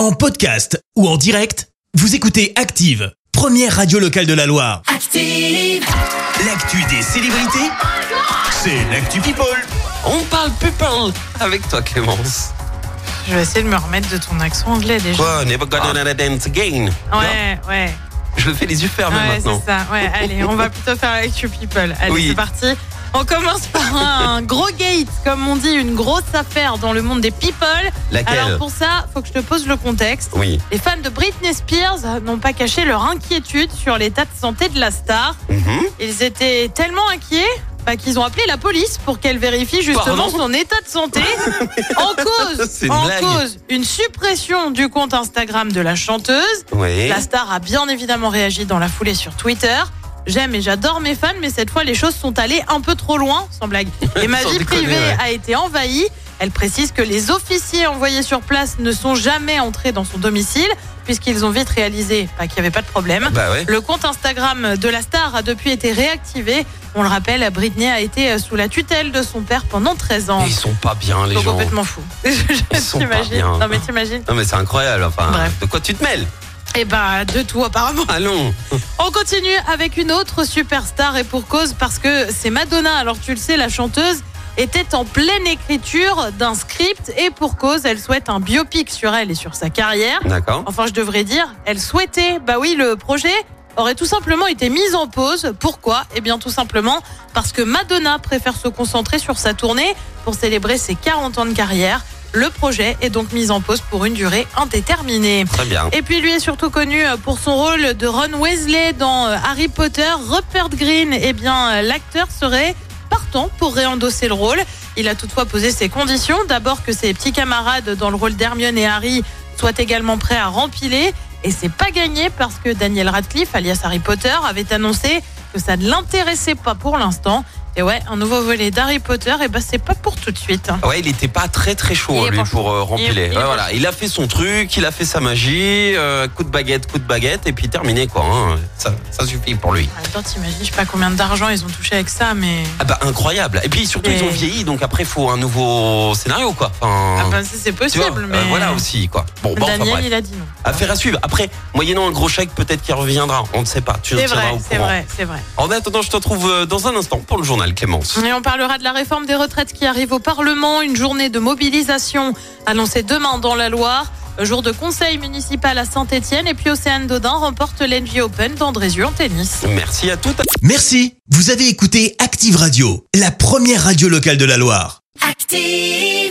En podcast ou en direct, vous écoutez Active, première radio locale de la Loire. Active. L'actu des célébrités, c'est l'actu People. On parle people avec toi Clémence. Je vais essayer de me remettre de ton accent anglais déjà. Quoi, never gonna dance again. Ouais, ouais. Je le fais les yeux fermés Ouais, maintenant. c'est ça. Ouais, allez, on va plutôt faire avec You People. Allez, Oui. c'est parti. On commence par un gros gate, comme on dit, une grosse affaire dans le monde des people. Laquelle Alors pour ça, faut que je te pose le contexte. Oui. Les fans de Britney Spears n'ont pas caché leur inquiétude sur l'état de santé de la star. Mhm. Ils étaient tellement inquiets qu'ils ont appelé la police pour qu'elle vérifie justement Pardon son état de santé. en cause, une en blague. cause, une suppression du compte Instagram de la chanteuse. Oui. La star a bien évidemment réagi dans la foulée sur Twitter. J'aime et j'adore mes fans, mais cette fois les choses sont allées un peu trop loin, sans blague. Et ma vie déconner, privée ouais. a été envahie. Elle précise que les officiers envoyés sur place ne sont jamais entrés dans son domicile, puisqu'ils ont vite réalisé bah, qu'il n'y avait pas de problème. Bah ouais. Le compte Instagram de la star a depuis été réactivé. On le rappelle, Britney a été sous la tutelle de son père pendant 13 ans. Ils sont pas bien les sont gens. complètement fous. Ils sont pas bien. Non mais t'imagines Non mais c'est incroyable. Enfin, Bref. de quoi tu te mêles Eh ben de tout apparemment. Allons. On continue avec une autre superstar et pour cause parce que c'est Madonna. Alors tu le sais, la chanteuse était en pleine écriture d'un script et pour cause, elle souhaite un biopic sur elle et sur sa carrière. D'accord. Enfin, je devrais dire, elle souhaitait. Bah oui, le projet aurait tout simplement été mis en pause. Pourquoi? Eh bien tout simplement parce que Madonna préfère se concentrer sur sa tournée pour célébrer ses 40 ans de carrière. Le projet est donc mis en pause pour une durée indéterminée. Très bien. Et puis lui est surtout connu pour son rôle de Ron Weasley dans euh, Harry Potter. Rupert Green, eh bien euh, l'acteur serait partant pour réendosser le rôle. Il a toutefois posé ses conditions. D'abord que ses petits camarades dans le rôle d'Hermione et Harry soient également prêts à rempiler. Et c'est pas gagné parce que Daniel Radcliffe, alias Harry Potter, avait annoncé que ça ne l'intéressait pas pour l'instant. Et ouais, un nouveau volet d'Harry Potter, et ben c'est pas pour tout de suite. Ouais, il était pas très très chaud est lui pour euh, rempiler. Il est- il est Ouais, pas voilà, il a fait son truc, il a fait sa magie, euh, coup de baguette, coup de baguette et puis terminé quoi. hein. Ça, ça suffit pour lui. Temps, t'imagines, je sais pas combien d'argent ils ont touché avec ça, mais. Ah bah incroyable. Et puis surtout Et- ils ont vieilli donc après il faut un nouveau scénario quoi. Enfin, Ah ça, c'est vois, possible, euh, mais. voilà aussi quoi. Bon, bon Daniel, il a dit non. Affaire à suivre. Après, moyennant un gros chèque, peut-être qu'il reviendra. On ne sait pas. Tu C'est vrai, au c'est vrai, c'est vrai. En attendant, je te retrouve dans un instant pour le journal Clémence. Et on parlera de la réforme des retraites qui arrive au Parlement. Une journée de mobilisation annoncée demain dans la Loire. Jour de conseil municipal à Saint-Etienne. Et puis Océane Dodin remporte l'Envy Open d'Andrézieux en tennis. Merci à toutes. Merci, vous avez écouté Active Radio, la première radio locale de la Loire. Active.